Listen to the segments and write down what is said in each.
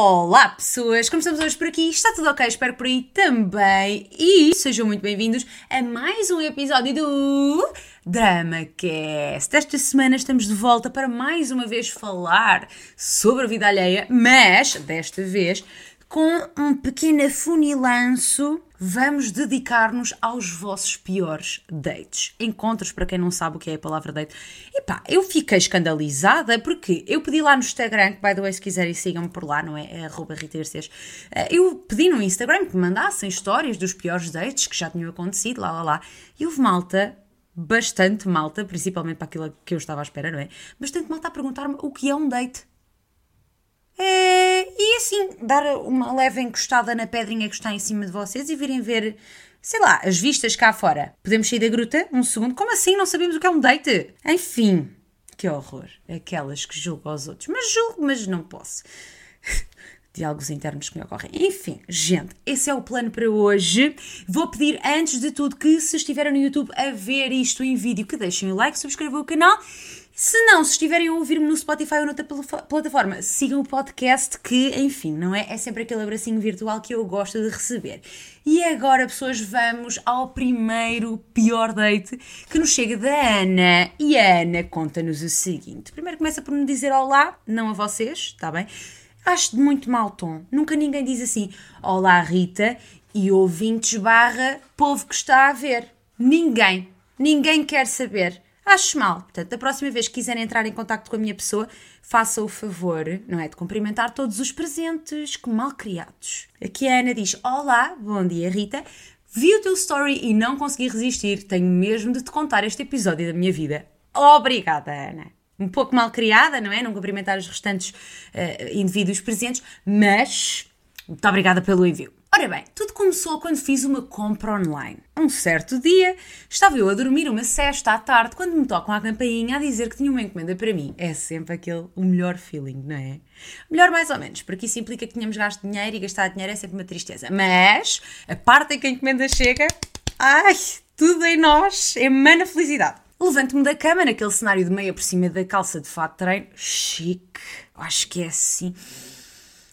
Olá pessoas, como estamos hoje por aqui? Está tudo ok? Espero por aí também. E sejam muito bem-vindos a mais um episódio do DramaCast. Esta semana estamos de volta para mais uma vez falar sobre a vida alheia, mas desta vez com um pequeno afunilanço, vamos dedicar-nos aos vossos piores dates. Encontros, para quem não sabe o que é a palavra date. E pá, eu fiquei escandalizada porque eu pedi lá no Instagram, que by the way, se quiserem sigam-me por lá, não é? É arroba eh, Eu pedi no Instagram que me mandassem histórias dos piores dates que já tinham acontecido, lá lá lá. E houve malta bastante malta, principalmente para aquilo que eu estava à espera, não é? Bastante malta a perguntar-me o que é um date. É, e assim, dar uma leve encostada na pedrinha que está em cima de vocês e virem ver, sei lá, as vistas cá fora. Podemos sair da gruta? Um segundo? Como assim? Não sabemos o que é um date? Enfim, que horror. Aquelas que julgam aos outros. Mas julgo, mas não posso. Diálogos internos que me ocorrem. Enfim, gente, esse é o plano para hoje. Vou pedir, antes de tudo, que se estiverem no YouTube a ver isto em vídeo, que deixem o like, subscrevam o canal se não, se estiverem a ouvir-me no Spotify ou noutra plataforma, sigam o podcast que, enfim, não é? É sempre aquele abracinho virtual que eu gosto de receber. E agora, pessoas, vamos ao primeiro pior date que nos chega da Ana. E a Ana conta-nos o seguinte. Primeiro começa por me dizer olá, não a vocês, está bem? Acho de muito mau tom. Nunca ninguém diz assim, olá Rita e ouvintes barra povo que está a ver. Ninguém. Ninguém quer saber acho mal. Portanto, da próxima vez que quiserem entrar em contato com a minha pessoa, faça o favor, não é? De cumprimentar todos os presentes que mal criados. Aqui a Ana diz: Olá, bom dia, Rita. Vi o teu story e não consegui resistir. Tenho mesmo de te contar este episódio da minha vida. Obrigada, Ana. Um pouco mal criada, não é? Não cumprimentar os restantes uh, indivíduos presentes, mas muito obrigada pelo envio. Ora bem, tudo começou quando fiz uma compra online. Um certo dia, estava eu a dormir uma cesta à tarde quando me tocam a campainha a dizer que tinha uma encomenda para mim. É sempre aquele o melhor feeling, não é? Melhor mais ou menos, porque isso implica que tínhamos gasto dinheiro e gastar dinheiro é sempre uma tristeza. Mas a parte em que a encomenda chega, ai, tudo em nós emana felicidade. Levanto-me da cama naquele cenário de meia por cima da calça de fato de treino. Chique. Acho que é assim.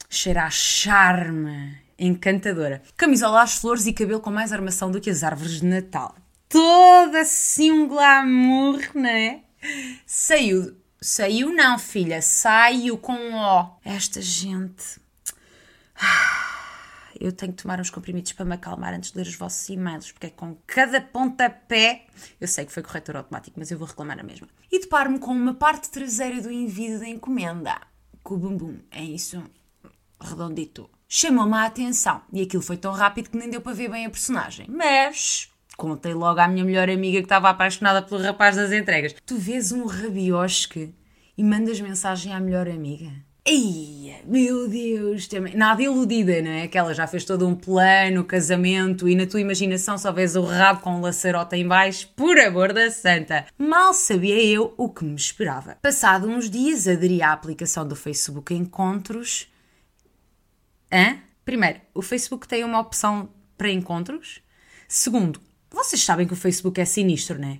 Cheira a charme encantadora. Camisola às flores e cabelo com mais armação do que as árvores de Natal. Toda assim um glamour, não é? Saiu. Saiu não, filha. Saiu com O. Esta gente. Eu tenho que tomar uns comprimidos para me acalmar antes de ler os vossos e-mails, porque é com cada pontapé. Eu sei que foi corretor automático, mas eu vou reclamar a mesma. E deparo-me com uma parte traseira do envio da encomenda. Com o bumbum. É isso. Redondito chamou-me a atenção. E aquilo foi tão rápido que nem deu para ver bem a personagem. Mas contei logo à minha melhor amiga que estava apaixonada pelo rapaz das entregas. Tu vês um rabiosque e mandas mensagem à melhor amiga? Eia, meu Deus, também. nada iludida, não é? Aquela já fez todo um plano, casamento e na tua imaginação só vês o rabo com um laçarote em baixo, por amor da santa. Mal sabia eu o que me esperava. Passado uns dias aderi à aplicação do Facebook Encontros Hã? Primeiro, o Facebook tem uma opção para encontros. Segundo, vocês sabem que o Facebook é sinistro, não é?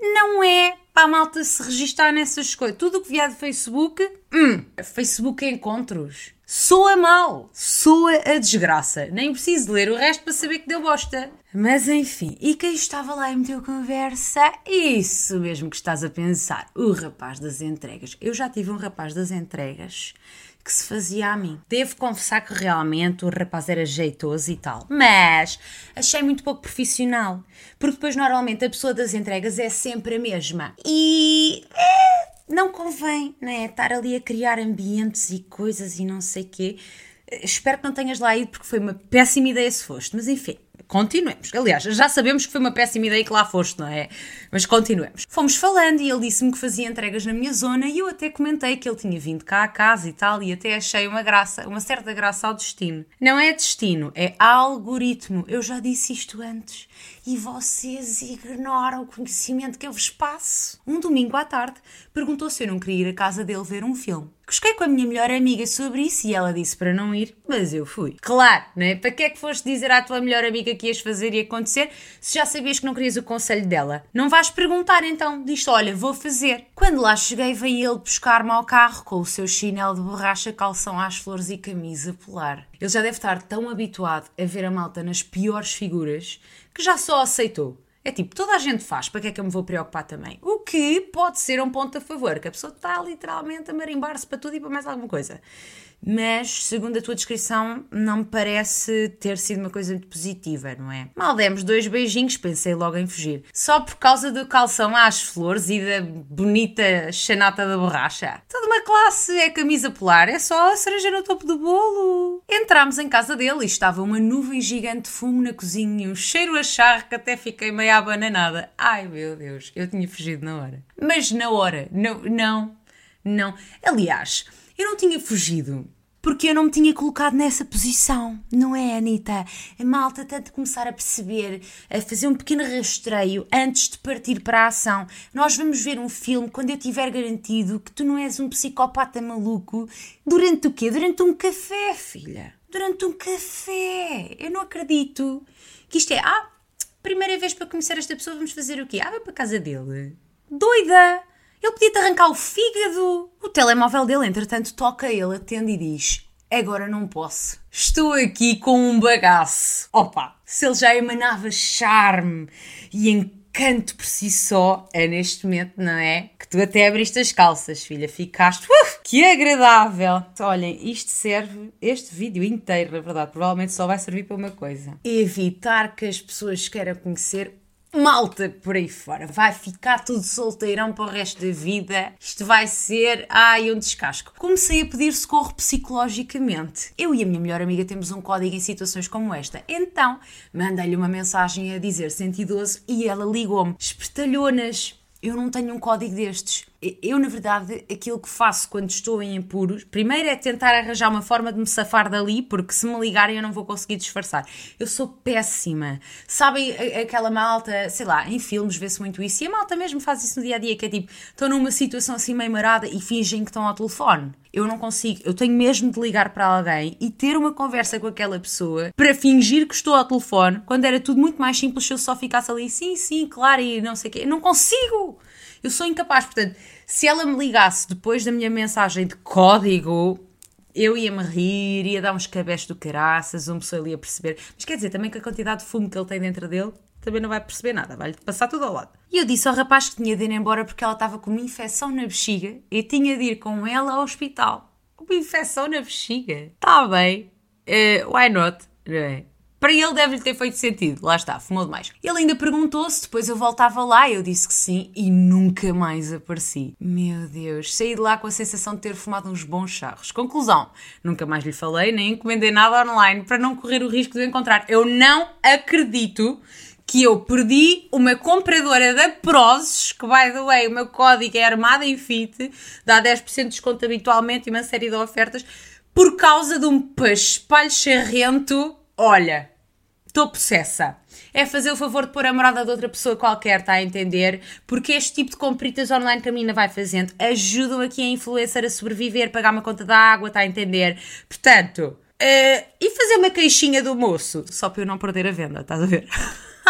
Não é para a malta se registar nessas coisas. Tudo o que vier do Facebook, hum, Facebook é encontros. Soa mal, soa a desgraça. Nem preciso ler o resto para saber que deu bosta. Mas enfim, e quem estava lá e meteu conversa? Isso mesmo que estás a pensar, o rapaz das entregas. Eu já tive um rapaz das entregas que se fazia a mim. Devo confessar que realmente o rapaz era jeitoso e tal, mas achei muito pouco profissional, porque depois normalmente a pessoa das entregas é sempre a mesma. E é, não convém, né? Estar ali a criar ambientes e coisas e não sei quê. Espero que não tenhas lá ido porque foi uma péssima ideia se foste, mas enfim continuemos. Aliás, já sabemos que foi uma péssima ideia que lá foste, não é? Mas continuemos. Fomos falando e ele disse-me que fazia entregas na minha zona e eu até comentei que ele tinha vindo cá a casa e tal e até achei uma graça, uma certa graça ao destino. Não é destino, é algoritmo. Eu já disse isto antes e vocês ignoram o conhecimento que eu vos passo. Um domingo à tarde perguntou se eu não queria ir à casa dele ver um filme. Busquei com a minha melhor amiga sobre isso e ela disse para não ir, mas eu fui. Claro, né? Para que é que foste dizer à tua melhor amiga que ias fazer e acontecer se já sabias que não querias o conselho dela? Não vais perguntar então, diz olha, vou fazer. Quando lá cheguei, veio ele buscar-me ao carro com o seu chinelo de borracha, calção às flores e camisa polar. Ele já deve estar tão habituado a ver a malta nas piores figuras que já só aceitou. É tipo, toda a gente faz, para que é que eu me vou preocupar também? O que pode ser um ponto a favor, que a pessoa está literalmente a marimbar-se para tudo e para mais alguma coisa mas segundo a tua descrição, não me parece ter sido uma coisa muito positiva, não é? Mal demos dois beijinhos, pensei logo em fugir. Só por causa do calção às flores e da bonita chanata da borracha. Toda uma classe é camisa polar, é só a cereja no topo do bolo. Entramos em casa dele e estava uma nuvem gigante de fumo na cozinha, um cheiro a charro que até fiquei meio abananada. Ai meu Deus, eu tinha fugido na hora. Mas na hora, não, não, não. Aliás, eu não tinha fugido porque eu não me tinha colocado nessa posição, não é, Anitta? A malta tanto começar a perceber, a fazer um pequeno rastreio antes de partir para a ação. Nós vamos ver um filme quando eu tiver garantido que tu não és um psicopata maluco. Durante o quê? Durante um café, filha. Durante um café. Eu não acredito que isto é. Ah, primeira vez para conhecer esta pessoa, vamos fazer o quê? Ah, vai para a casa dele. Doida! Ele podia-te arrancar o fígado. O telemóvel dele, entretanto, toca ele, atende e diz: Agora não posso. Estou aqui com um bagaço. Opa! Se ele já emanava charme e encanto por si só, é neste momento, não é? Que tu até abriste as calças, filha. Ficaste. Uf, que agradável! Olhem, isto serve, este vídeo inteiro, na verdade, provavelmente só vai servir para uma coisa: evitar que as pessoas queiram conhecer malta por aí fora. Vai ficar tudo solteirão para o resto da vida. Isto vai ser, ai, um descasco. Comecei a pedir socorro psicologicamente. Eu e a minha melhor amiga temos um código em situações como esta. Então, mandei-lhe uma mensagem a dizer 112 e ela ligou-me. Espertalhonas eu não tenho um código destes. Eu, na verdade, aquilo que faço quando estou em apuros, primeiro é tentar arranjar uma forma de me safar dali, porque se me ligarem eu não vou conseguir disfarçar. Eu sou péssima. Sabem aquela malta, sei lá, em filmes vê-se muito isso, e a malta mesmo faz isso no dia a dia, que é tipo, estão numa situação assim meio marada e fingem que estão ao telefone. Eu não consigo, eu tenho mesmo de ligar para alguém e ter uma conversa com aquela pessoa para fingir que estou ao telefone, quando era tudo muito mais simples se eu só ficasse ali, sim, sim, claro, e não sei o quê. Eu não consigo! Eu sou incapaz, portanto, se ela me ligasse depois da minha mensagem de código, eu ia-me rir, ia dar uns cabés do caraças, uma pessoa ia perceber. Mas quer dizer, também que a quantidade de fumo que ele tem dentro dele, também não vai perceber nada, vai-lhe passar tudo ao lado. E eu disse ao rapaz que tinha de ir embora porque ela estava com uma infecção na bexiga e tinha de ir com ela ao hospital. Uma infecção na bexiga? Está bem. Uh, why not? Não é? Para ele deve-lhe ter feito sentido. Lá está, fumou demais. Ele ainda perguntou se depois eu voltava lá. Eu disse que sim e nunca mais apareci. Meu Deus, saí de lá com a sensação de ter fumado uns bons charros. Conclusão: nunca mais lhe falei nem encomendei nada online para não correr o risco de o encontrar. Eu não acredito que eu perdi uma compradora da Prozes, que by the way, o meu código é armada em fit, dá 10% de desconto habitualmente e uma série de ofertas, por causa de um paspalho charrento. Olha, estou possessa. É fazer o favor de pôr a morada de outra pessoa qualquer, está a entender? Porque este tipo de compritas online que a menina vai fazendo ajudam aqui a influencer a sobreviver, pagar uma conta da água, está a entender? Portanto, uh, e fazer uma queixinha do moço, só para eu não perder a venda, estás a ver?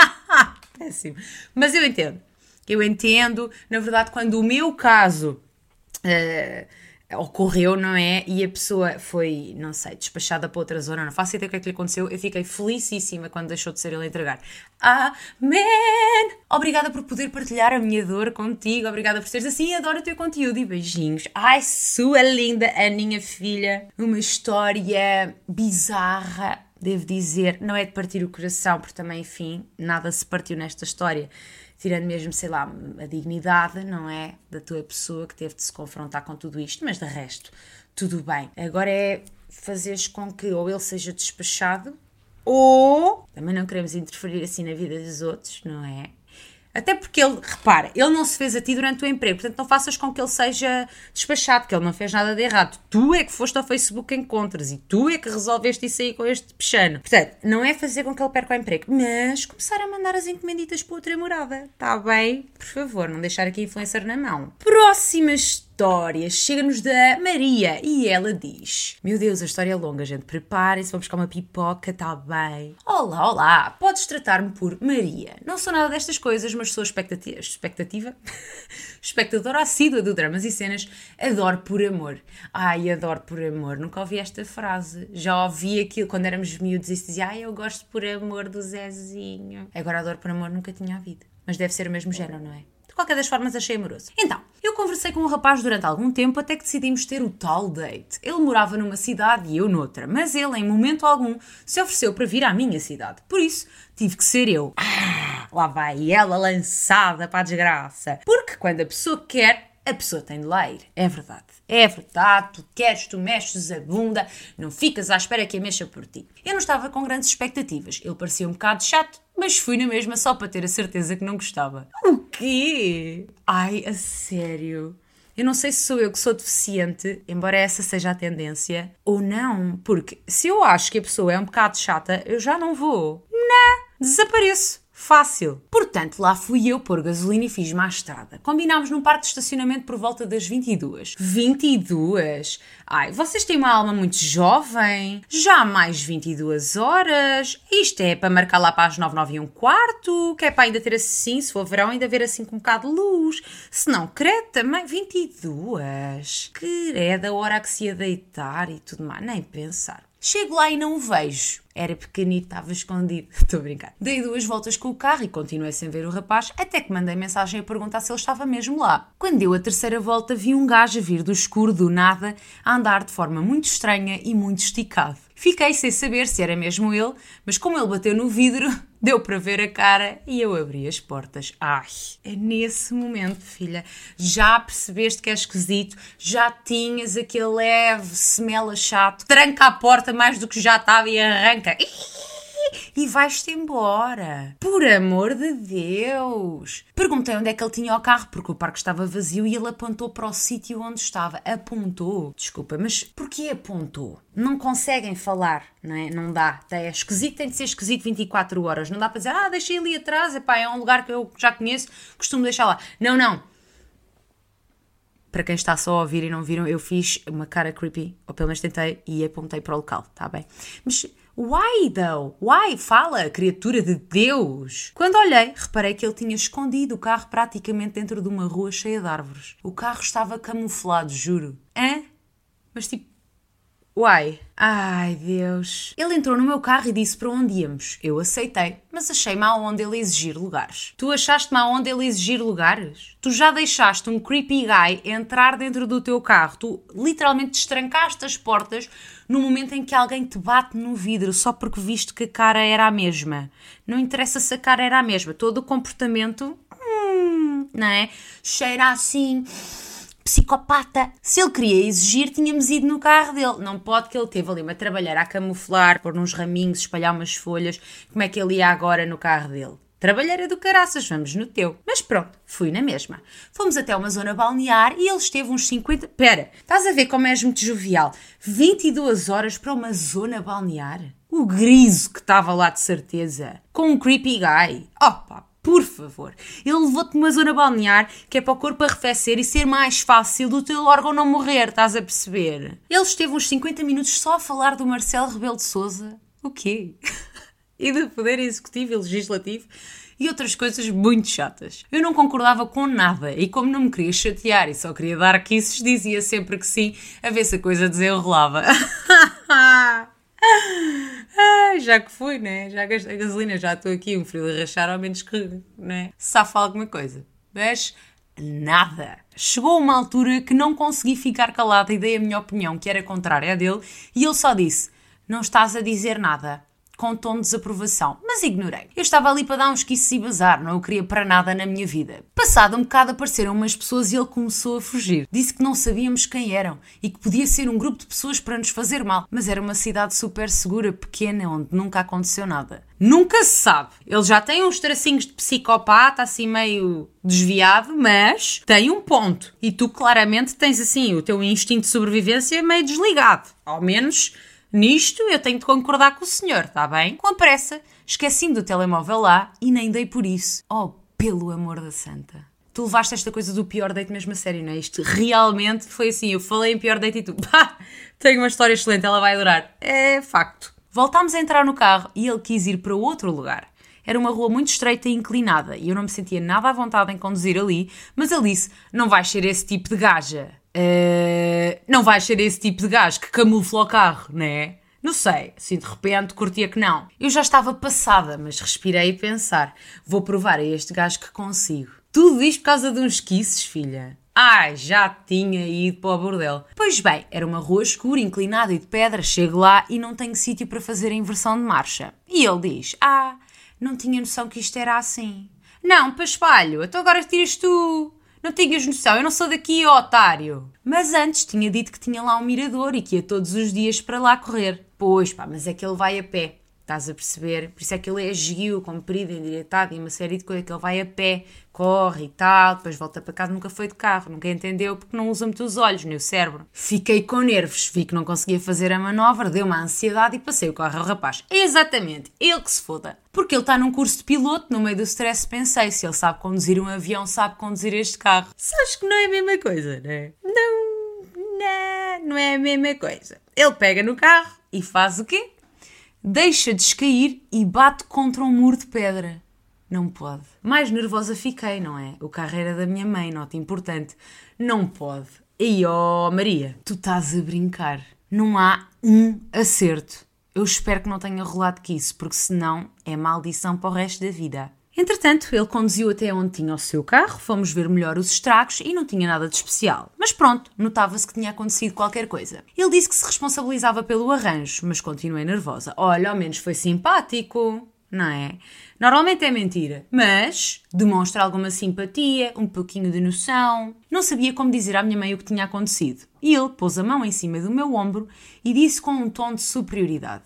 Péssimo. Mas eu entendo. Eu entendo, na verdade, quando o meu caso. Uh, ocorreu, não é? E a pessoa foi, não sei, despachada para outra zona, não faço ideia o que é que lhe aconteceu. Eu fiquei felicíssima quando deixou de ser ele a entregar. Amém! Obrigada por poder partilhar a minha dor contigo, obrigada por seres assim, adoro o teu conteúdo e beijinhos. Ai, sua linda Aninha filha, uma história bizarra devo dizer, não é de partir o coração, porque também, enfim, nada se partiu nesta história, tirando mesmo, sei lá, a dignidade, não é? Da tua pessoa que teve de se confrontar com tudo isto, mas de resto, tudo bem. Agora é fazeres com que ou ele seja despachado, ou também não queremos interferir assim na vida dos outros, não é? Até porque ele, repara, ele não se fez a ti durante o emprego, portanto não faças com que ele seja despachado, que ele não fez nada de errado. Tu é que foste ao Facebook Encontros e tu é que resolveste isso aí com este peixano. Portanto, não é fazer com que ele perca o emprego, mas começar a mandar as encomenditas para outra morada. Está bem? Por favor, não deixar aqui influencer na mão. Próxima história chega-nos da Maria e ela diz: Meu Deus, a história é longa, gente. Preparem-se, vamos buscar uma pipoca, tá bem? Olá, olá, podes tratar-me por Maria. Não sou nada destas coisas, mas sou expectativa. Expectativa? Espectadora assídua do Dramas e Cenas. Adoro por amor. Ai, adoro por amor. Nunca ouvi esta frase. Já ouvi aquilo quando éramos miúdos e se dizia: Ai, eu gosto por amor do Zezinho. Agora adoro por amor, nunca tinha ouvido. Mas deve ser o mesmo género, não é? De qualquer das formas, achei amoroso. Então, eu conversei com o um rapaz durante algum tempo até que decidimos ter o tal date. Ele morava numa cidade e eu noutra, mas ele, em momento algum, se ofereceu para vir à minha cidade. Por isso, tive que ser eu. Ah, lá vai ela lançada para a desgraça. Porque quando a pessoa quer, a pessoa tem de ler. É verdade. É verdade, tu queres, tu mexes a bunda, não ficas à espera que a mexa por ti. Eu não estava com grandes expectativas. Ele parecia um bocado chato, mas fui na mesma só para ter a certeza que não gostava. O quê? Ai, a sério. Eu não sei se sou eu que sou deficiente, embora essa seja a tendência, ou não, porque se eu acho que a pessoa é um bocado chata, eu já não vou. Não, desapareço. Fácil. Portanto, lá fui eu pôr gasolina e fiz-me à estrada. Combinámos num parque de estacionamento por volta das 22. 22? Ai, vocês têm uma alma muito jovem. Já mais 22 horas. Isto é para marcar lá para as 9, 9 e um quarto. Que é para ainda ter assim, se for verão, ainda ver assim com um bocado de luz. Se não, credo também. 22. Que é da hora que se ia deitar e tudo mais. Nem pensar. Chego lá e não o vejo. Era pequenito, estava escondido. Estou a brincar. Dei duas voltas com o carro e continuei sem ver o rapaz, até que mandei mensagem a perguntar se ele estava mesmo lá. Quando deu a terceira volta, vi um gajo a vir do escuro do nada, a andar de forma muito estranha e muito esticado. Fiquei sem saber se era mesmo ele, mas como ele bateu no vidro, deu para ver a cara e eu abri as portas. Ai, é nesse momento, filha, já percebeste que é esquisito, já tinhas aquele leve semela chato, tranca a porta mais do que já estava e arranca e vais-te embora. Por amor de Deus! Perguntei onde é que ele tinha o carro, porque o parque estava vazio e ele apontou para o sítio onde estava. Apontou. Desculpa, mas porquê apontou? Não conseguem falar, não é? Não dá. É esquisito, tem de ser esquisito 24 horas. Não dá para dizer, ah, deixei ali atrás, epá, é um lugar que eu já conheço, costumo deixar lá. Não, não para quem está só a ouvir e não viram, eu fiz uma cara creepy, ou pelo menos tentei, e apontei para o local, tá bem? Mas Why, though? Why? Fala, criatura de Deus! Quando olhei, reparei que ele tinha escondido o carro praticamente dentro de uma rua cheia de árvores. O carro estava camuflado, juro. Hã? Mas tipo, Uai, ai Deus. Ele entrou no meu carro e disse para onde íamos. Eu aceitei, mas achei má onda ele exigir lugares. Tu achaste má onda ele exigir lugares? Tu já deixaste um creepy guy entrar dentro do teu carro. Tu literalmente destrancaste as portas no momento em que alguém te bate no vidro só porque viste que a cara era a mesma. Não interessa se a cara era a mesma. Todo o comportamento, hum, não é? Cheira assim psicopata. Se ele queria exigir, tínhamos ido no carro dele. Não pode que ele teve ali a trabalhar, a camuflar, pôr uns raminhos, espalhar umas folhas. Como é que ele ia agora no carro dele? Trabalheira do caraças, vamos no teu. Mas pronto, fui na mesma. Fomos até uma zona balnear e ele esteve uns 50. Pera, estás a ver como és muito jovial? 22 horas para uma zona balnear? O griso que estava lá de certeza. Com um creepy guy. Opa, por favor. Ele levou-te numa zona balnear que é para o corpo arrefecer e ser mais fácil do teu órgão não morrer, estás a perceber? Ele esteve uns 50 minutos só a falar do Marcelo Rebelo de Souza. O quê? e do Poder Executivo e Legislativo e outras coisas muito chatas. Eu não concordava com nada e, como não me queria chatear e só queria dar kisses, dizia sempre que sim, a ver se a coisa desenrolava. Já que fui, né? Já gastei gasolina, já estou aqui, um frio de rachar, ao menos que, né? Safa alguma coisa. Mas nada. Chegou uma altura que não consegui ficar calada e dei a minha opinião, que era contrária à dele, e ele só disse: Não estás a dizer nada com tom de desaprovação, mas ignorei. Eu estava ali para dar uns quisses e bazar, não o queria para nada na minha vida. Passado um bocado apareceram umas pessoas e ele começou a fugir. Disse que não sabíamos quem eram e que podia ser um grupo de pessoas para nos fazer mal, mas era uma cidade super segura, pequena, onde nunca aconteceu nada. Nunca se sabe. Ele já tem uns tracinhos de psicopata, assim meio desviado, mas tem um ponto. E tu claramente tens assim o teu instinto de sobrevivência meio desligado. Ao menos Nisto eu tenho de concordar com o senhor, está bem? Com pressa, esqueci-me do telemóvel lá e nem dei por isso. Oh, pelo amor da santa. Tu levaste esta coisa do pior date mesmo a sério, não é? Isto realmente foi assim. Eu falei em pior date e tu, pá, tenho uma história excelente, ela vai adorar. É facto. Voltámos a entrar no carro e ele quis ir para outro lugar. Era uma rua muito estreita e inclinada e eu não me sentia nada à vontade em conduzir ali, mas ele disse: Não vais ser esse tipo de gaja. Uh, não vais ser esse tipo de gajo que camufla o carro, não é? Não sei, assim de repente curtia que não. Eu já estava passada, mas respirei e pensar: vou provar a este gajo que consigo. Tudo isto por causa de uns kisses, filha. Ai, já tinha ido para o bordel. Pois bem, era uma rua escura, inclinada e de pedra. Chego lá e não tenho sítio para fazer a inversão de marcha. E ele diz: Ah, não tinha noção que isto era assim. Não, para espalho, então agora tiras tu. Não tinhas noção, eu não sou daqui, otário. Mas antes tinha dito que tinha lá um mirador e que ia todos os dias para lá correr. Pois pá, mas é que ele vai a pé. Estás a perceber? Por isso é que ele é esguio, comprido, endireitado e uma série de coisas que ele vai a pé, corre e tal, depois volta para casa, nunca foi de carro, nunca entendeu porque não usa muito os olhos nem o cérebro. Fiquei com nervos, vi que não conseguia fazer a manobra, deu uma ansiedade e passei o carro ao rapaz. Exatamente, ele que se foda. Porque ele está num curso de piloto, no meio do stress pensei, se ele sabe conduzir um avião, sabe conduzir este carro. Sabes que não é a mesma coisa, não é? Não, não, não é a mesma coisa. Ele pega no carro e faz o quê? Deixa descair e bate contra um muro de pedra. Não pode. Mais nervosa fiquei, não é? O carro era da minha mãe, nota importante. Não pode. E ó, oh, Maria, tu estás a brincar. Não há um acerto. Eu espero que não tenha rolado que isso, porque senão é maldição para o resto da vida. Entretanto, ele conduziu até onde tinha o seu carro, fomos ver melhor os estragos e não tinha nada de especial. Mas pronto, notava-se que tinha acontecido qualquer coisa. Ele disse que se responsabilizava pelo arranjo, mas continuei nervosa. Olha, ao menos foi simpático, não é? Normalmente é mentira, mas demonstra alguma simpatia, um pouquinho de noção. Não sabia como dizer à minha mãe o que tinha acontecido. E ele pôs a mão em cima do meu ombro e disse com um tom de superioridade: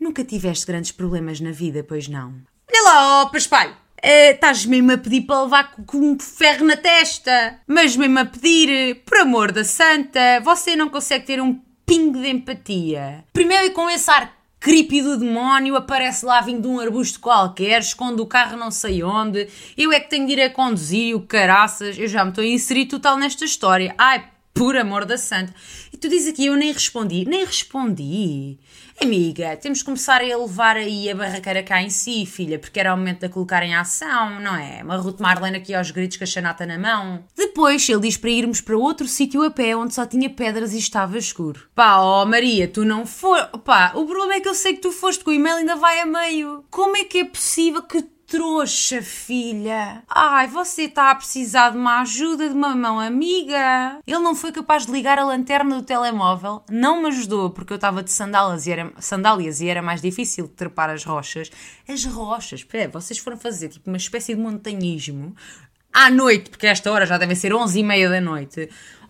Nunca tiveste grandes problemas na vida, pois não? Olha lá, ó, Paspalho. Uh, estás mesmo a pedir para levar com um ferro na testa. Mas mesmo a pedir, por amor da santa, você não consegue ter um pingo de empatia. Primeiro com esse ar creepy do demónio, aparece lá vindo de um arbusto qualquer, esconde o carro não sei onde, eu é que tenho de ir a conduzir o caraças, eu já me estou a inserir total nesta história. Ai, por amor da santa. E tu dizes aqui, eu nem respondi. Nem respondi. Amiga, temos que começar a levar aí a barraqueira cá em si, filha, porque era o momento de a colocar em ação, não é? Uma Ruth Marlene aqui aos gritos com a chanata na mão. Depois ele diz para irmos para outro sítio a pé onde só tinha pedras e estava escuro. Pá, ó oh Maria, tu não for. Pá, o problema é que eu sei que tu foste, que o e-mail ainda vai a meio. Como é que é possível que trouxa, filha. Ai, você está a precisar de uma ajuda de uma mão amiga. Ele não foi capaz de ligar a lanterna do telemóvel, não me ajudou porque eu estava de sandálias e era, sandálias e era mais difícil de trepar as rochas. As rochas, pé, vocês foram fazer tipo uma espécie de montanhismo à noite, porque esta hora já devem ser onze e meia da noite.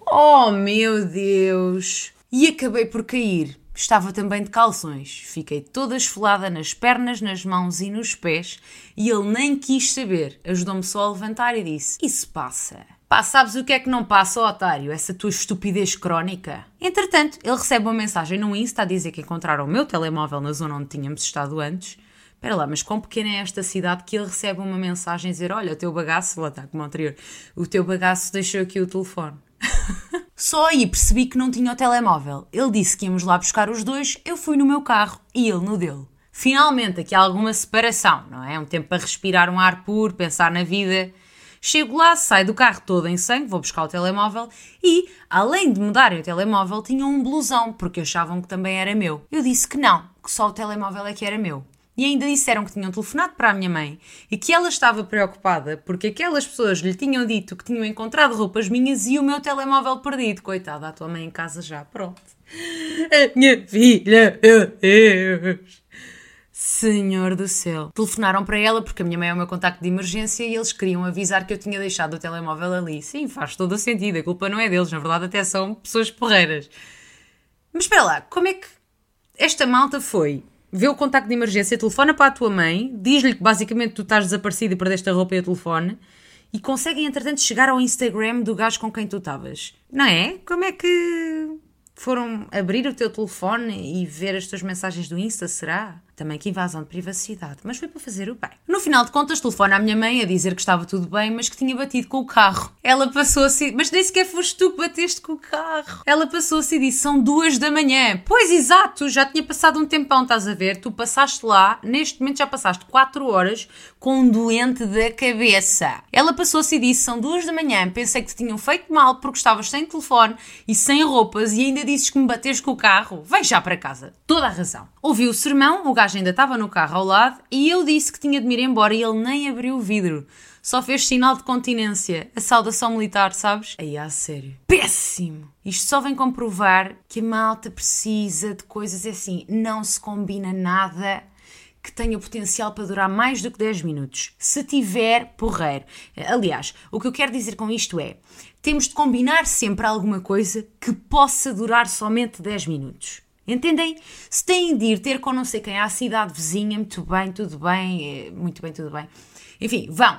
Oh, meu Deus! E acabei por cair Estava também de calções. Fiquei toda esfolada nas pernas, nas mãos e nos pés e ele nem quis saber. Ajudou-me só a levantar e disse: Isso passa. Pá, sabes o que é que não passa, otário? Essa tua estupidez crónica. Entretanto, ele recebe uma mensagem no Insta a dizer que encontraram o meu telemóvel na zona onde tínhamos estado antes. Espera lá, mas quão pequena é esta cidade que ele recebe uma mensagem a dizer: Olha, o teu bagaço, lá está como anterior, o teu bagaço deixou aqui o telefone. Só aí percebi que não tinha o telemóvel. Ele disse que íamos lá buscar os dois, eu fui no meu carro e ele no dele. Finalmente, aqui há alguma separação, não é? Um tempo para respirar um ar puro, pensar na vida. Chego lá, saio do carro todo em sangue, vou buscar o telemóvel e, além de me darem o telemóvel, tinham um blusão, porque achavam que também era meu. Eu disse que não, que só o telemóvel é que era meu. E ainda disseram que tinham telefonado para a minha mãe e que ela estava preocupada porque aquelas pessoas lhe tinham dito que tinham encontrado roupas minhas e o meu telemóvel perdido. Coitada, a tua mãe em casa já, pronto. A minha filha, meu Deus. Senhor do céu. Telefonaram para ela porque a minha mãe é o meu contacto de emergência e eles queriam avisar que eu tinha deixado o telemóvel ali. Sim, faz todo o sentido. A culpa não é deles, na verdade, até são pessoas porreiras. Mas espera lá, como é que esta malta foi vê o contacto de emergência, telefona para a tua mãe, diz-lhe que basicamente tu estás desaparecido e perdeste a roupa e o telefone e conseguem, entretanto, chegar ao Instagram do gajo com quem tu estavas. Não é? Como é que foram abrir o teu telefone e ver as tuas mensagens do Insta, será? Também que invasão de privacidade, mas foi para fazer o bem. No final de contas, telefona à minha mãe a dizer que estava tudo bem, mas que tinha batido com o carro. Ela passou assim, mas nem sequer foste tu que bateste com o carro. Ela passou assim e disse: são duas da manhã. Pois exato, já tinha passado um tempão, estás a ver? Tu passaste lá, neste momento já passaste quatro horas com um doente da cabeça. Ela passou assim e disse: são duas da manhã, pensei que te tinham feito mal porque estavas sem telefone e sem roupas e ainda dizes que me bateste com o carro. Vai já para casa. Toda a razão. Ouvi o sermão, o gajo ainda estava no carro ao lado e eu disse que tinha de me ir embora e ele nem abriu o vidro. Só fez sinal de continência. A saudação militar, sabes? Aí, a sério. Péssimo! Isto só vem comprovar que a malta precisa de coisas assim. Não se combina nada que tenha potencial para durar mais do que 10 minutos. Se tiver, porreiro. Aliás, o que eu quero dizer com isto é: temos de combinar sempre alguma coisa que possa durar somente 10 minutos. Entendem? Se têm de ir ter com não sei quem à cidade vizinha, muito bem, tudo bem, muito bem, tudo bem. Enfim, vão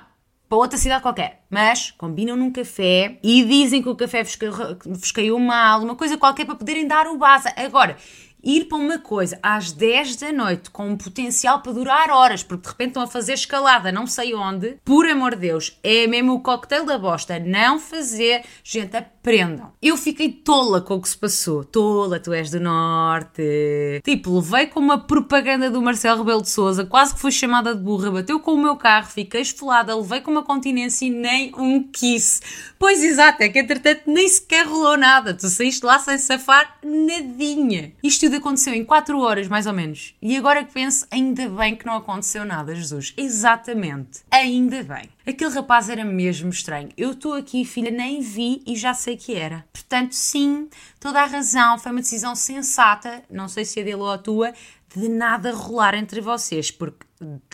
para outra cidade qualquer, mas combinam num café e dizem que o café vos caiu mal, uma coisa qualquer para poderem dar o base. Agora, ir para uma coisa às 10 da noite com um potencial para durar horas, porque de repente estão a fazer escalada não sei onde, por amor de Deus, é mesmo o coquetel da bosta. Não fazer, gente, aprendam. Eu fiquei tola com o que se passou. Tola, tu és do Norte. Tipo, levei com uma propaganda do Marcelo Rebelo de Souza, quase que fui chamada de burra, bateu com o meu carro, fiquei esfolada, levei com uma continência e nem um kiss. Pois exato, é que entretanto nem sequer rolou nada. Tu saíste lá sem safar nadinha. Isto tudo aconteceu em 4 horas, mais ou menos. E agora que penso, ainda bem que não aconteceu nada, Jesus. Exatamente. Ainda bem. Aquele rapaz era mesmo estranho. Eu estou aqui, filha, nem vi e já sei que era. Portanto, sim, toda a razão. Foi uma decisão sensata, não sei se é dele ou a tua, de nada rolar entre vocês, porque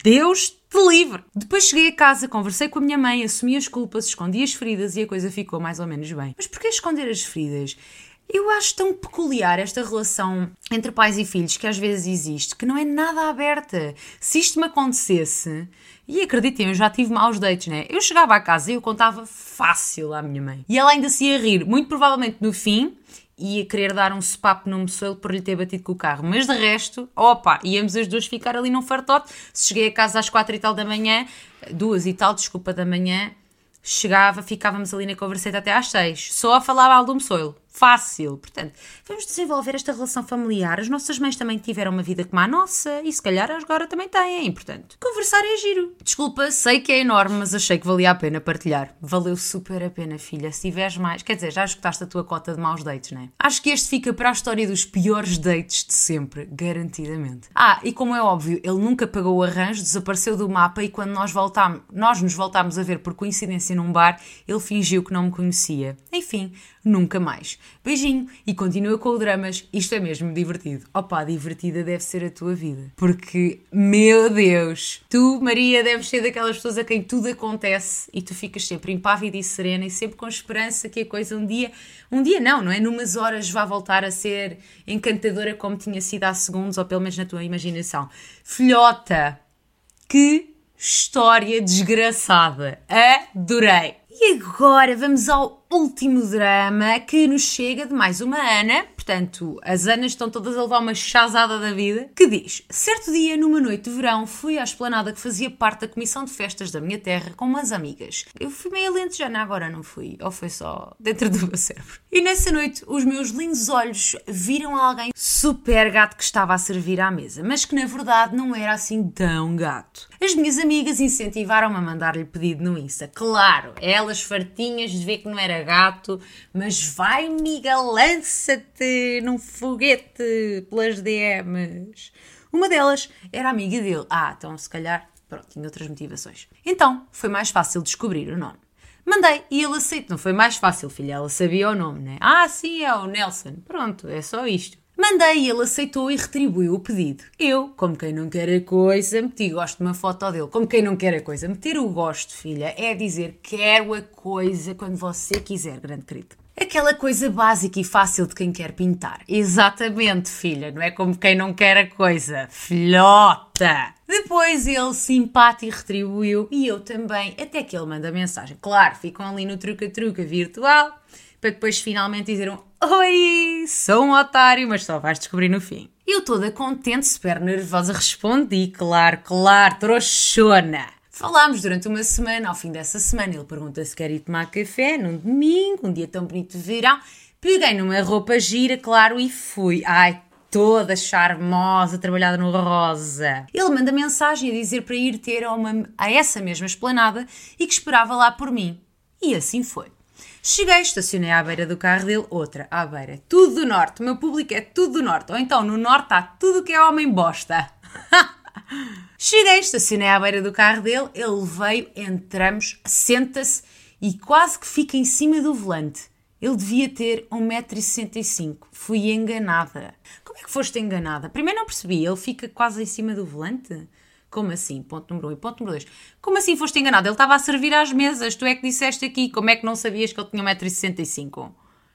Deus te livre. Depois cheguei a casa, conversei com a minha mãe, assumi as culpas, escondi as feridas e a coisa ficou mais ou menos bem. Mas porquê esconder as feridas? Eu acho tão peculiar esta relação entre pais e filhos que às vezes existe, que não é nada aberta. Se isto me acontecesse, e acreditem, eu já tive maus dates, né? Eu chegava à casa e eu contava fácil à minha mãe. E ela ainda se ia rir, muito provavelmente no fim, ia querer dar um sepapo no moçoelo por lhe ter batido com o carro. Mas de resto, opa, íamos as duas ficar ali num fartote. Se cheguei a casa às quatro e tal da manhã, duas e tal, desculpa, da manhã, chegava, ficávamos ali na converseta até às seis. Só a falar mal do moçoelo fácil. Portanto, vamos desenvolver esta relação familiar. As nossas mães também tiveram uma vida como a nossa e se calhar agora também têm. Portanto, conversar é giro. Desculpa, sei que é enorme, mas achei que valia a pena partilhar. Valeu super a pena, filha. Se tiveres mais, quer dizer, já escutaste a tua cota de maus dates, não é? Acho que este fica para a história dos piores dates de sempre, garantidamente. Ah, e como é óbvio, ele nunca pagou o arranjo, desapareceu do mapa e quando nós voltámos, nós nos voltámos a ver por coincidência num bar, ele fingiu que não me conhecia. Enfim, nunca mais. Beijinho e continua com o dramas. Isto é mesmo divertido. Opa, divertida deve ser a tua vida. Porque, meu Deus, tu, Maria, deves ser daquelas pessoas a quem tudo acontece e tu ficas sempre impávida e serena e sempre com esperança que a coisa um dia, um dia não, não é? Numas horas vá voltar a ser encantadora como tinha sido há segundos ou pelo menos na tua imaginação. Filhota, que história desgraçada. Adorei. E agora vamos ao último drama que nos chega de mais uma Ana, portanto, as Anas estão todas a levar uma chazada da vida, que diz: Certo dia, numa noite de verão, fui à esplanada que fazia parte da comissão de festas da minha terra com umas amigas. Eu fui meio alentejana agora, não fui? Ou foi só dentro do meu cérebro? E nessa noite, os meus lindos olhos viram alguém super gato que estava a servir à mesa, mas que na verdade não era assim tão gato. As minhas amigas incentivaram-me a mandar-lhe pedido no Insta. Claro, elas fartinhas de ver que não era gato, mas vai, miga, lança-te num foguete pelas DMs. Uma delas era amiga dele. Ah, então se calhar, pronto, tinha outras motivações. Então, foi mais fácil descobrir o nome. Mandei e ele aceitou. Não foi mais fácil, filha. Ela sabia o nome, né? Ah, sim, é o Nelson. Pronto, é só isto. Mandei ele aceitou e retribuiu o pedido. Eu, como quem não quer a coisa, meti gosto de uma foto dele. Como quem não quer a coisa. Meter o gosto, filha, é dizer quero a coisa quando você quiser, grande querido. Aquela coisa básica e fácil de quem quer pintar. Exatamente, filha, não é como quem não quer a coisa. Filhota! Depois ele simpático retribuiu e eu também, até que ele manda mensagem. Claro, ficam ali no truca-truca virtual para depois finalmente dizer um Oi, sou um otário, mas só vais descobrir no fim. Eu toda contente, super nervosa, respondi, claro, claro, trouxona. Falámos durante uma semana, ao fim dessa semana ele pergunta se quer ir tomar café num domingo, um dia tão bonito de verão. Peguei numa roupa gira, claro, e fui. Ai, toda charmosa, trabalhada no rosa. Ele manda mensagem a dizer para ir ter a, uma, a essa mesma esplanada e que esperava lá por mim. E assim foi. Cheguei, estacionei à beira do carro dele, outra à beira. Tudo do norte, o meu público é tudo do norte. Ou então no norte há tudo que é homem bosta. Cheguei, estacionei à beira do carro dele, ele veio, entramos, senta-se e quase que fica em cima do volante. Ele devia ter 1,65m. Fui enganada. Como é que foste enganada? Primeiro não percebi, ele fica quase em cima do volante? Como assim? Ponto número 1 um. e ponto número 2. Como assim foste enganado? Ele estava a servir às mesas, tu é que disseste aqui. Como é que não sabias que ele tinha 1,65m?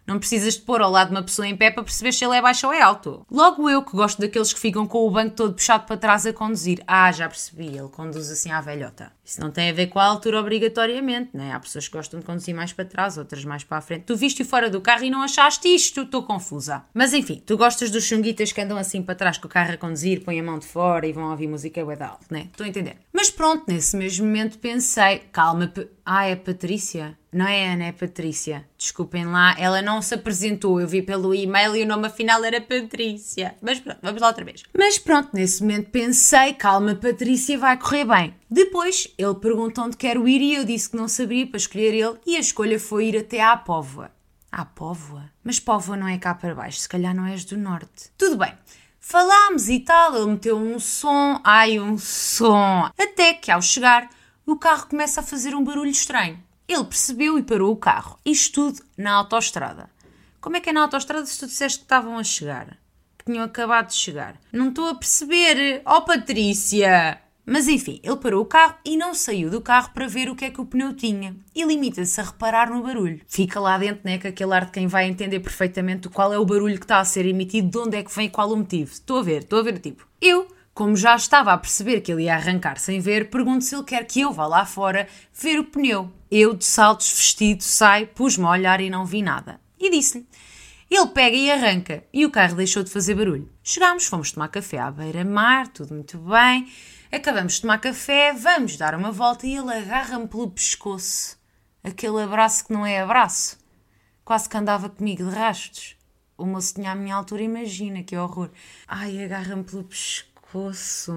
Não precisas de pôr ao lado uma pessoa em pé para perceber se ele é baixo ou é alto. Logo eu, que gosto daqueles que ficam com o banco todo puxado para trás a conduzir. Ah, já percebi, ele conduz assim à velhota. Isso não tem a ver com a altura obrigatoriamente, né? Há pessoas que gostam de conduzir mais para trás, outras mais para a frente. Tu viste fora do carro e não achaste isto, estou confusa. Mas enfim, tu gostas dos chunguitas que andam assim para trás com o carro a conduzir, põem a mão de fora e vão ouvir música bué alto, né? Estou a entender. Mas pronto, nesse mesmo momento pensei, calma, ah, é Patrícia? Não é Ana, é Patrícia. Desculpem lá, ela não se apresentou. Eu vi pelo e-mail e o nome afinal era Patrícia. Mas pronto, vamos lá outra vez. Mas pronto, nesse momento pensei, calma, Patrícia, vai correr bem. Depois ele perguntou onde quero ir e eu disse que não sabia para escolher ele e a escolha foi ir até à Póvoa. À Póvoa? Mas Póvoa não é cá para baixo, se calhar não és do norte. Tudo bem. Falámos e tal, ele meteu um som, ai um som. Até que ao chegar o carro começa a fazer um barulho estranho. Ele percebeu e parou o carro. Isto tudo na autoestrada. Como é que é na autoestrada se tu disseste que estavam a chegar? Que tinham acabado de chegar? Não estou a perceber. Oh, Patrícia! Mas enfim, ele parou o carro e não saiu do carro para ver o que é que o pneu tinha. E limita-se a reparar no barulho. Fica lá dentro, né, com aquele ar de quem vai entender perfeitamente qual é o barulho que está a ser emitido, de onde é que vem e qual o motivo. Estou a ver, estou a ver, tipo. Eu como já estava a perceber que ele ia arrancar sem ver, pergunto se ele quer que eu vá lá fora ver o pneu. Eu, de saltos, vestido, saio, pus-me a olhar e não vi nada. E disse-lhe. Ele pega e arranca, e o carro deixou de fazer barulho. Chegámos, fomos tomar café à beira-mar, tudo muito bem. Acabamos de tomar café, vamos dar uma volta e ele agarra-me pelo pescoço. Aquele abraço que não é abraço. Quase que andava comigo de rastos. O moço tinha a minha altura, imagina que horror. Ai, agarra-me pelo pescoço pescoço.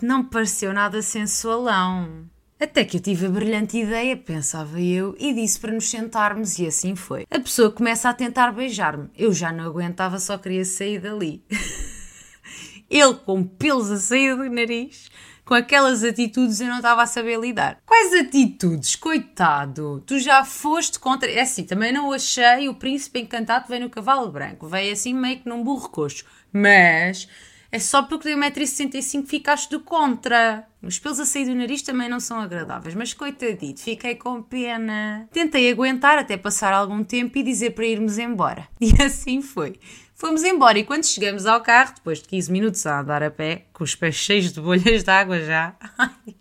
Não pareceu nada sensualão. Até que eu tive a brilhante ideia, pensava eu, e disse para nos sentarmos, e assim foi. A pessoa começa a tentar beijar-me. Eu já não aguentava, só queria sair dali. Ele com pelos a sair do nariz, com aquelas atitudes eu não estava a saber lidar. Quais atitudes? Coitado! Tu já foste contra. É assim, também não achei o príncipe encantado vem no cavalo branco. Veio assim meio que num burro coxo. Mas é só porque tenho 1,65m ficaste do contra. Os pelos a sair do nariz também não são agradáveis, mas coitadito, fiquei com pena. Tentei aguentar até passar algum tempo e dizer para irmos embora. E assim foi. Fomos embora e quando chegamos ao carro, depois de 15 minutos a andar a pé, com os pés cheios de bolhas de água já.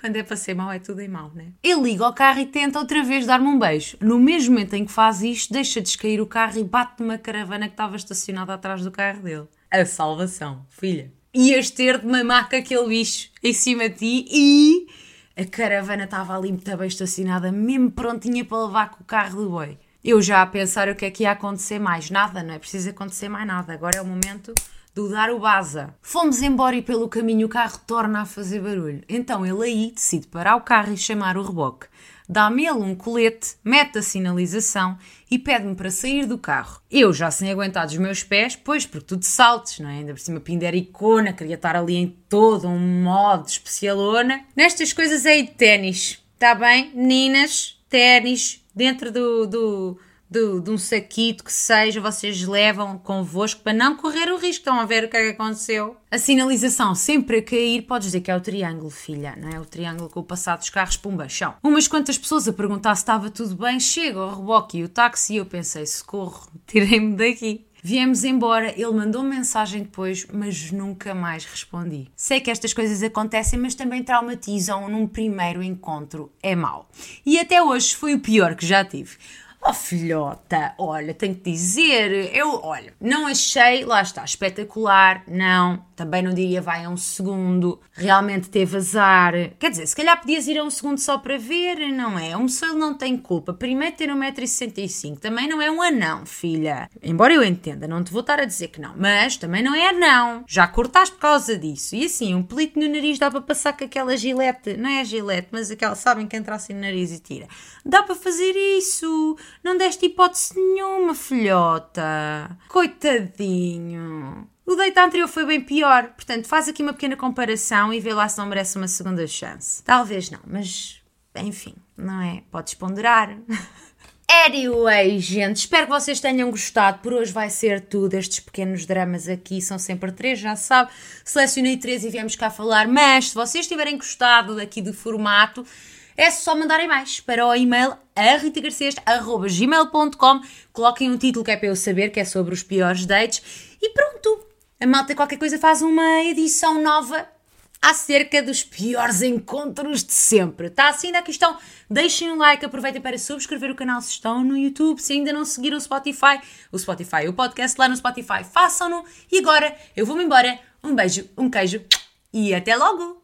Quando é para ser mau, é tudo em mau, né? Ele liga ao carro e tenta outra vez dar-me um beijo. No mesmo momento em que faz isto, deixa descair o carro e bate numa caravana que estava estacionada atrás do carro dele a salvação, filha. Ias ter de mamar com aquele bicho em cima de ti e a caravana estava ali muito bem estacionada, mesmo prontinha para levar com o carro do boi. Eu já a pensar o que é que ia acontecer mais. Nada, não é preciso acontecer mais nada. Agora é o momento de dar o baza. Fomos embora e pelo caminho o carro torna a fazer barulho. Então ele aí decide parar o carro e chamar o reboque dá-me ele um colete, mete a sinalização e pede-me para sair do carro. Eu já sem aguentar os meus pés, pois porque tu te saltes, não é? Ainda por cima pindericona, queria estar ali em todo um modo especialona. Nestas coisas é de ténis, está bem? Meninas, ténis, dentro do, do de, de, um saquito que seja, vocês levam convosco para não correr o risco. Estão a ver o que é que aconteceu? A sinalização sempre a cair, podes dizer que é o triângulo, filha, não é? O triângulo com o passado dos carros, pumba, chão. Umas quantas pessoas a perguntar se estava tudo bem, chega o reboque e o táxi e eu pensei, socorro, tirei-me daqui. Viemos embora, ele mandou mensagem depois, mas nunca mais respondi. Sei que estas coisas acontecem, mas também traumatizam num primeiro encontro. É mau. E até hoje foi o pior que já tive. Oh filhota, olha, tenho que dizer, eu, olha, não achei, lá está, espetacular, não, também não diria vai a um segundo, realmente teve azar, quer dizer, se calhar podias ir a um segundo só para ver, não é? Um moço não tem culpa, primeiro ter 1,65m, também não é um anão, filha. Embora eu entenda, não te vou estar a dizer que não, mas também não é anão, já cortaste por causa disso, e assim, um pelito no nariz dá para passar com aquela gilete, não é gilete, mas aquela, sabem que entra assim no nariz e tira, dá para fazer isso não deste hipótese nenhuma, filhota. Coitadinho. O date anterior foi bem pior, portanto faz aqui uma pequena comparação e vê lá se não merece uma segunda chance. Talvez não, mas enfim, não é? Podes ponderar. Anyway, gente, espero que vocês tenham gostado. Por hoje vai ser tudo. Estes pequenos dramas aqui são sempre três, já sabe. Selecionei três e viemos cá falar. Mas se vocês tiverem gostado daqui do formato, é só mandarem mais para o e-mail ritagarcês.gmail.com Coloquem um título que é para eu saber, que é sobre os piores dates. E pronto! A malta qualquer coisa faz uma edição nova acerca dos piores encontros de sempre. Está assim na questão? Deixem um like, aproveitem para subscrever o canal se estão no YouTube, se ainda não seguiram o Spotify, o Spotify, o podcast lá no Spotify, façam-no. E agora eu vou-me embora. Um beijo, um queijo e até logo!